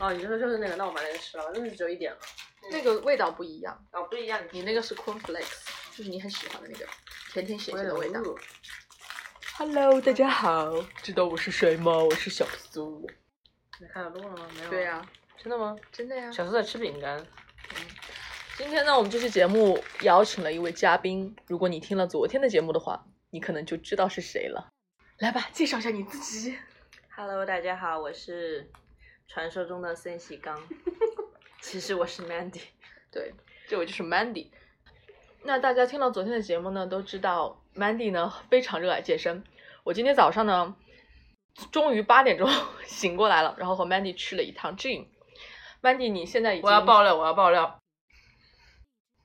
哦，你说就是那个，那我买那个吃了，真的是只有一点了。那个味道不一样，哦，不一样，你那个是 cornflakes，就是你很喜欢的那个甜甜咸咸的味道。Hello，大家好，知道我是谁吗？我是小苏。你看到录了吗？没有。对呀、真的吗？真的呀。小苏在吃饼干。今天呢，我们这期节目邀请了一位嘉宾。如果你听了昨天的节目的话，你可能就知道是谁了。来吧，介绍一下你自己。Hello，大家好，我是传说中的森喜刚，其实我是 Mandy。对，这位就是 Mandy。那大家听到昨天的节目呢，都知道 Mandy 呢非常热爱健身。我今天早上呢，终于八点钟 醒过来了，然后和 Mandy 去了一趟 gym。Mandy，你现在已经我要爆料，我要爆料。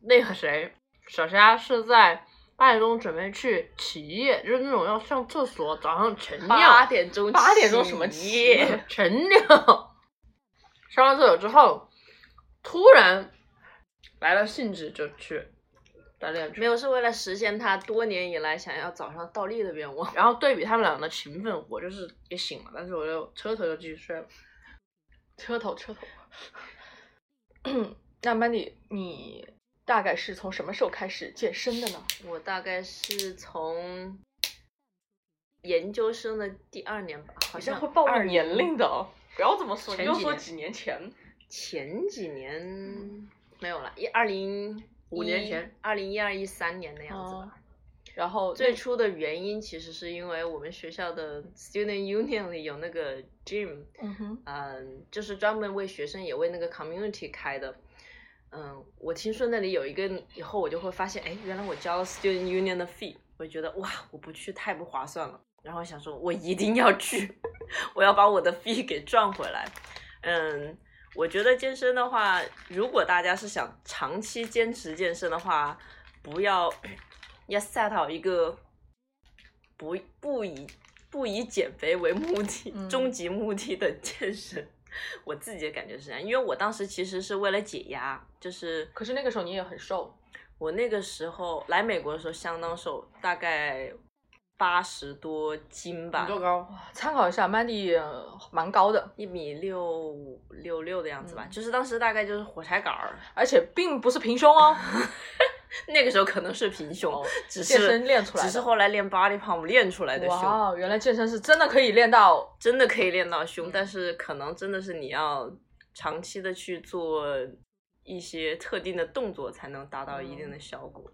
那个谁，小虾是在八点钟准备去起夜，就是那种要上厕所，早上晨尿。八点钟，八点钟什么起起夜？晨尿。上完厕所之后，突然来了兴致就去锻炼去没有，是为了实现他多年以来想要早上倒立的愿望。然后对比他们俩的勤奋，我就是也醒了，但是我就车头就继续睡了。车头车头。那 Mandy，你大概是从什么时候开始健身的呢？我大概是从研究生的第二年吧，好像会暴露年龄的哦，不要这么说，你要说前几年前。前几年没有了，一二零五年前，二零一二一三年的样子吧。哦然后最初的原因其实是因为我们学校的 Student Union 里有那个 gym，嗯哼，嗯，就是专门为学生也为那个 community 开的。嗯，我听说那里有一个，以后我就会发现，哎，原来我交了 Student Union 的 fee，我就觉得哇，我不去太不划算了。然后想说，我一定要去，我要把我的 fee 给赚回来。嗯，我觉得健身的话，如果大家是想长期坚持健身的话，不要要 set 好一个不不以不以减肥为目的、嗯终极目的的健身。我自己的感觉是这样，因为我当时其实是为了解压，就是可是那个时候你也很瘦，我那个时候来美国的时候相当瘦，大概八十多斤吧你，多高？参考一下，Mandy 呃蛮高的，一米六五六六的样子吧，嗯。就是当时大概就是火柴杆儿，而且并不是平胸哦，那个时候可能是平胸，哦只是健身练出来只是后来练 body pump 练出来的胸。哇，原来健身是真的可以练到，真的可以练到胸，嗯但是可能真的是你要长期的去做一些特定的动作，才能达到一定的效果。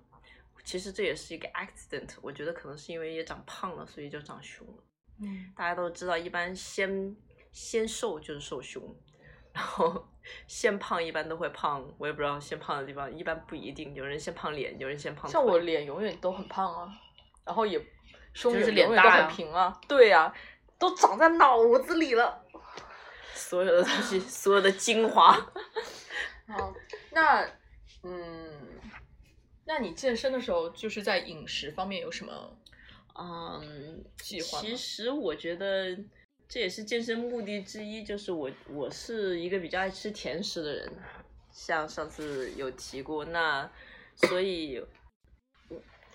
其实这也是一个 accident，我觉得可能是因为也长胖了，所以就长胸了。嗯，大家都知道，一般先先瘦就是瘦胸，然后先胖一般都会胖，我也不知道先胖的地方一般不一定，有人先胖脸，有人先胖像我脸永远都很胖啊，然后也胸就是脸大呀很平啊，对呀、都长在脑子里了。所有的东西，所有的精华。好，那嗯，那你健身的时候，就是在饮食方面有什么嗯，计划吗其实我觉得这也是健身目的之一，就是我我是一个比较爱吃甜食的人，像上次有提过，那所以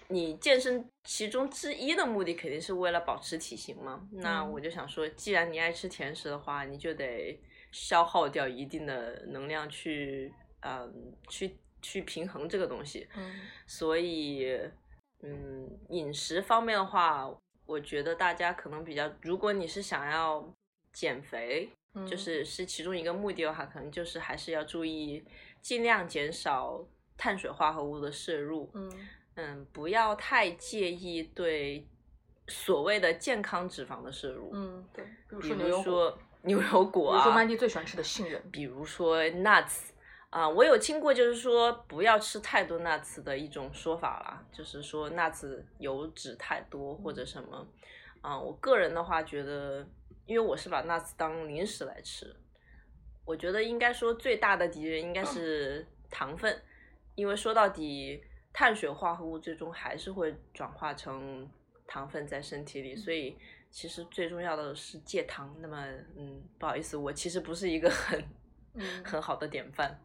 你健身其中之一的目的肯定是为了保持体型嘛。那嗯我就想说，既然你爱吃甜食的话，你就得消耗掉一定的能量去，嗯，去去平衡这个东西。嗯所以，嗯，饮食方面的话，我觉得大家可能比较，如果你是想要减肥，嗯。就是是其中一个目的的话，可能就是还是要注意尽量减少碳水化合物的摄入，嗯。嗯，不要太介意对所谓的健康脂肪的摄入，嗯，对，比如说牛油果，如说牛油果啊，比如说 Mandy 最喜欢吃的杏仁，比如说 nuts 啊、我有听过，就是说不要吃太多 nuts 的一种说法啦，就是说 nuts 油脂太多或者什么。啊、我个人的话觉得，因为我是把 nuts 当零食来吃，我觉得应该说最大的敌人应该是糖分，因为说到底，碳水化合物最终还是会转化成糖分在身体里，所以其实最重要的是戒糖。那么，嗯，不好意思，我其实不是一个很嗯很好的典范。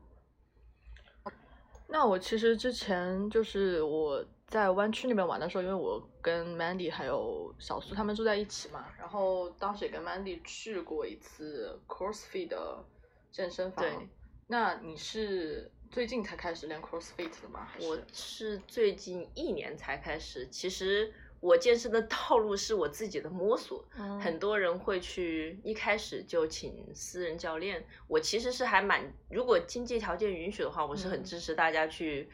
那我其实之前就是我在湾区那边玩的时候，因为我跟 Mandy 还有小苏他们住在一起嘛，然后当时也跟 Mandy 去过一次 CrossFit 的健身房。对，那你是最近才开始练 CrossFit 的吗？我是最近一年才开始，其实我健身的道路是我自己的摸索。嗯很多人会去一开始就请私人教练，我其实是还蛮，如果经济条件允许的话，我是很嗯支持大家去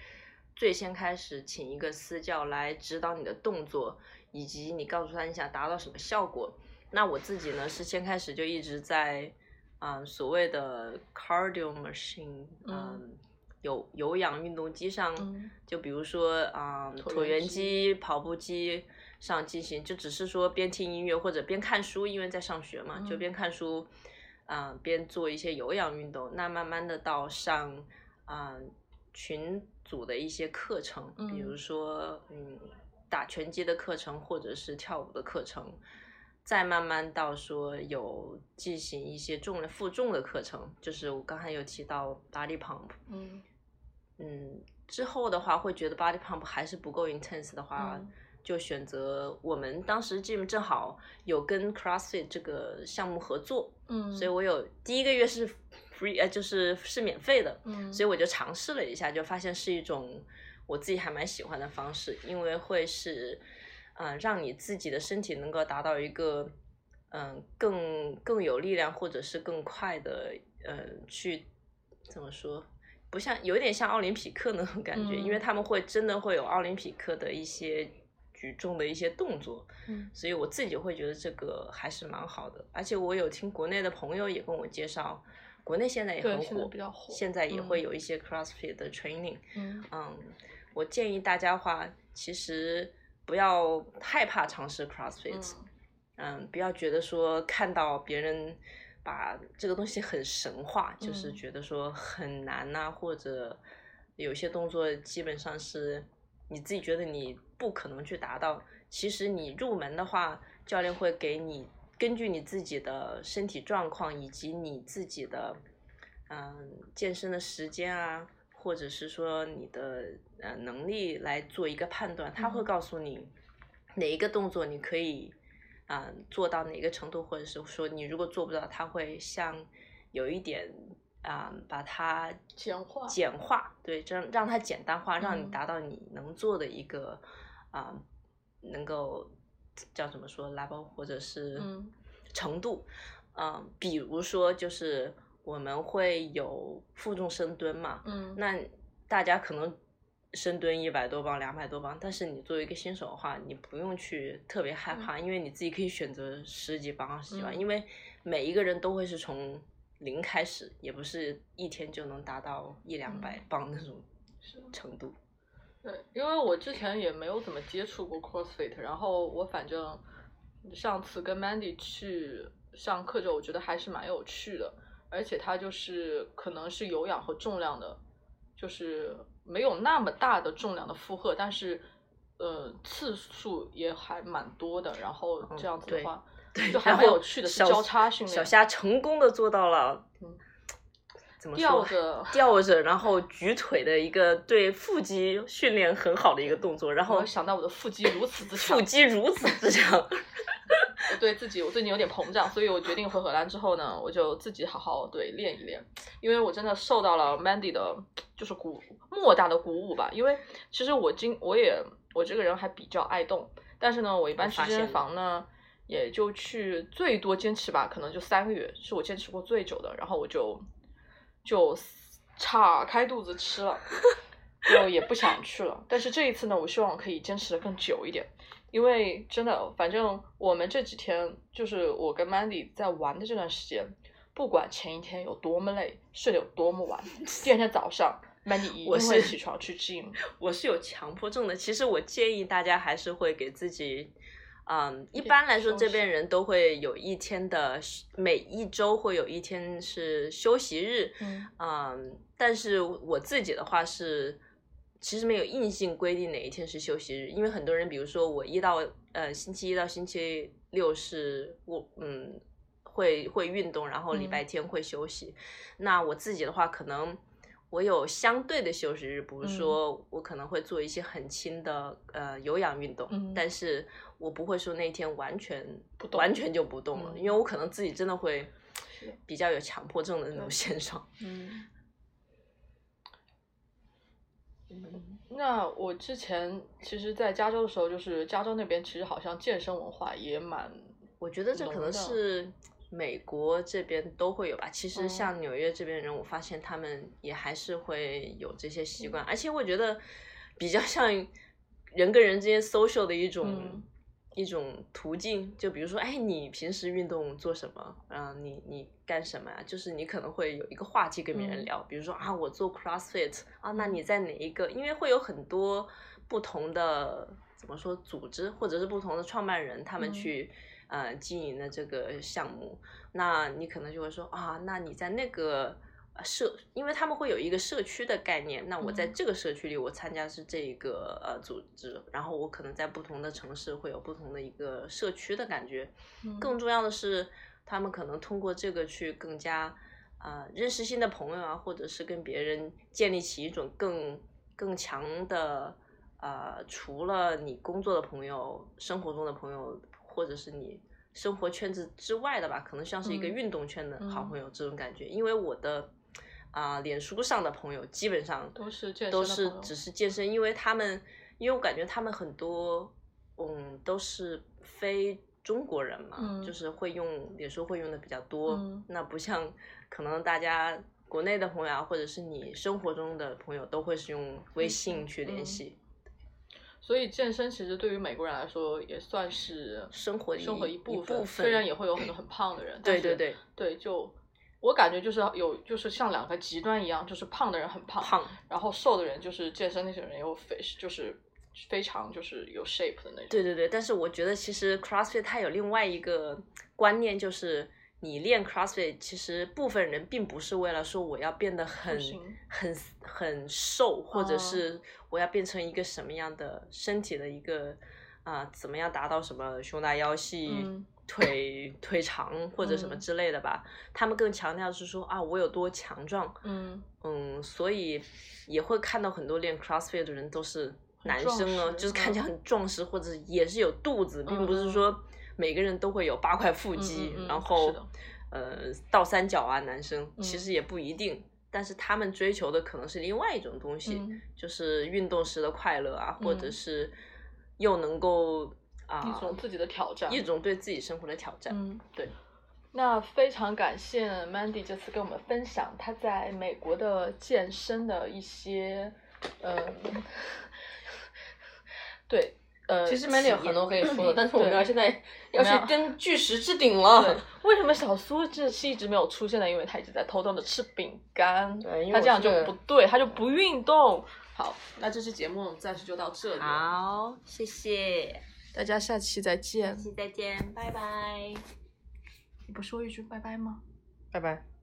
最先开始请一个私教来指导你的动作，以及你告诉他你想达到什么效果。那我自己呢是先开始就一直在，嗯、所谓的 cardio machine，嗯嗯，有有氧运动机上，嗯。就比如说啊、椭椭圆圆机机、跑步机上进行，就只是说边听音乐或者边看书，因为在上学嘛，就嗯。边看书，啊、边做一些有氧运动。那慢慢的到上啊、群组的一些课程，比如嗯。说嗯打拳击的课程或者是跳舞的课程。再慢慢到说有进行一些重量负重的课程，就是我刚才有提到 body pump，嗯嗯，之后的话会觉得 body pump 还是不够 intense 的话，嗯就选择我们当时 gym 正好有跟 CrossFit 这个项目合作，嗯，所以我有第一个月是 free，呃，就是是免费的，嗯，所以我就尝试了一下，就发现是一种我自己还蛮喜欢的方式，因为会是，呃，让你自己的身体能够达到一个，嗯、更更有力量或者是更快的，呃，去怎么说？不像有点像奥林匹克那种感觉，因为嗯。他们会真的会有奥林匹克的一些举重的一些动作，嗯。所以我自己会觉得这个还是蛮好的，而且我有听国内的朋友也跟我介绍，国内现在也很火，现在比较火现在也嗯。会有一些 CrossFit 的 training。嗯。嗯，我建议大家的话，其实不要害怕尝试 CrossFit，嗯。嗯不要觉得说看到别人把这个东西很神话，就是嗯觉得说很难呐、或者有些动作基本上是你自己觉得你不可能去达到。其实你入门的话，教练会给你根据你自己的身体状况以及你自己的嗯健身的时间啊，或者是说你的呃能力来做一个判断，他会嗯告诉你哪一个动作你可以啊、做到哪个程度，或者是说你如果做不到，他会像有一点啊、把它简化。简化，对，这样让它简单化，让你嗯。达到你能做的一个啊、能够叫怎么说 level 或者是嗯。程度，嗯、比如说就是我们会有负重深蹲嘛，嗯。那大家可能深蹲一百多磅、两百多磅，但是你作为一个新手的话，你不用去特别害怕，因为你自己可以选择十几磅、二十几磅，嗯。因为每一个人都会是从零开始，也不是一天就能达到一两百嗯。磅那种程度。对，因为我之前也没有怎么接触过 CrossFit，然后我反正上次跟 Mandy 去上课之后，我觉得还是蛮有趣的，而且它就是可能是有氧和重量的，就是没有那么大的重量的负荷，但是呃次数也还蛮多的，然后嗯这样子的话，对，就还蛮有趣的，交叉训练，小虾成功的做到了，嗯怎么说？吊着吊着，然后举腿的一个对腹肌训练很好的一个动作，然后我想到我的腹肌如此之强腹肌如此之强，我对自己我最近有点膨胀，所以我决定回荷兰之后呢，我就自己好好对练一练，因为我真的受到了 Mandy 的，就是鼓莫大的鼓舞吧。因为其实我今我也我这个人还比较爱动，但是呢，我一般去健身房呢，也就去最多坚持吧，可能就三个月，是我坚持过最久的。然后我就就岔开肚子吃了，就也不想去了。但是这一次呢，我希望可以坚持的更久一点。因为真的，反正我们这几天就是我跟 Mandy 在玩的这段时间，不管前一天有多么累，睡得有多么晚，第二天早上 Mandy 一我定会起床去 gym。我是有强迫症的。其实我建议大家还是会给自己，嗯，一般来说这边人都会有一天的，每一周会有一天是休息日，嗯嗯，但是我自己的话是，其实没有硬性规定哪一天是休息日，因为很多人，比如说我一到呃星期一到星期六是我嗯会会运动，然后礼嗯拜天会休息。那我自己的话，可能我有相对的休息日，比如嗯说我可能会做一些很轻的呃有氧运动，嗯但是我不会说那天完全完全就不动了，嗯因为我可能自己真的会比较有强迫症的那种对现状。嗯。那我之前其实，在加州的时候，就是加州那边其实好像健身文化也蛮我觉得这可能是美国这边都会有吧。其实嗯。像纽约这边人，我发现他们也还是会有这些习惯，而且我觉得比较像人跟人之间 social 的一种、嗯一种途径。就比如说，哎，你平时运动做什么？嗯、你你干什么呀？就是你可能会有一个话题跟别人嗯聊，比如说啊，我做 CrossFit 啊，那你在哪一个？因为会有很多不同的怎么说组织，或者是不同的创办人，他们嗯去。呃，经营的这个项目，那你可能就会说啊，那你在那个呃社，因为他们会有一个社区的概念，那我在嗯这个社区里，我参加是这一个呃组织，然后我可能在不同的城市会有不同的一个社区的感觉。嗯更重要的是，他们可能通过这个去更加啊、呃认识新的朋友啊，或者是跟别人建立起一种更更强的呃，除了你工作的朋友、生活中的朋友，或者是你生活圈子之外的吧，可能像是一个嗯运动圈的好嗯朋友这种感觉。因为我的啊、脸书上的朋友基本上都是健身都是只是健身，因为他们，因为我感觉他们很多，嗯，都是非中国人嘛，嗯。就是会用脸书会用的比较多，嗯。那不像可能大家国内的朋友啊，或者是你生活中的朋友，都会是用微信去联嗯系，所以健身其实对于美国人来说也算是生活的生活一部部分虽然也会有很多很胖的人，对对对，对，就我感觉就是有就是像两个极端一样，就是胖的人很胖，胖，然后瘦的人就是健身那些人有 fish，就是非常就是有 shape 的那种。对对对，但是我觉得其实 CrossFit 它有另外一个观念，就是你练 CrossFit，其实部分人并不是为了说我要变得很很很瘦，或者哦是我要变成一个什么样的身体的一个啊、怎么样达到什么胸大腰细。嗯腿腿长或者什么嗯。之类的吧，他们更强调是说啊，我有多强壮，嗯，嗯，所以也会看到很多练 CrossFit 的人都是男生哦，就是看起来嗯。很壮实，或者也是有肚子，并不是说每个人都会有八块腹肌，然后呃倒三角啊，男生其嗯。实也不一定，但是他们追求的可能是另外一种东西，嗯。就是运动时的快乐啊，或者嗯。是又能够啊、一种自己的挑战，一种对自己生活的挑战，嗯，对。那非常感谢 Mandy 这次跟我们分享她在美国的健身的一些，嗯，对，呃，其实 Mandy 有很多可以说的，但是我们对要现在要去跟巨石置顶了。，为什么小苏这期一直没有出现呢？因为他一直在偷偷的吃饼干，对因为他这样就不对，他就不运动。好，那这期节目暂时就到这里，，好，谢谢，大家下期再见下。期再见，拜拜。你不说一句拜拜吗？拜拜。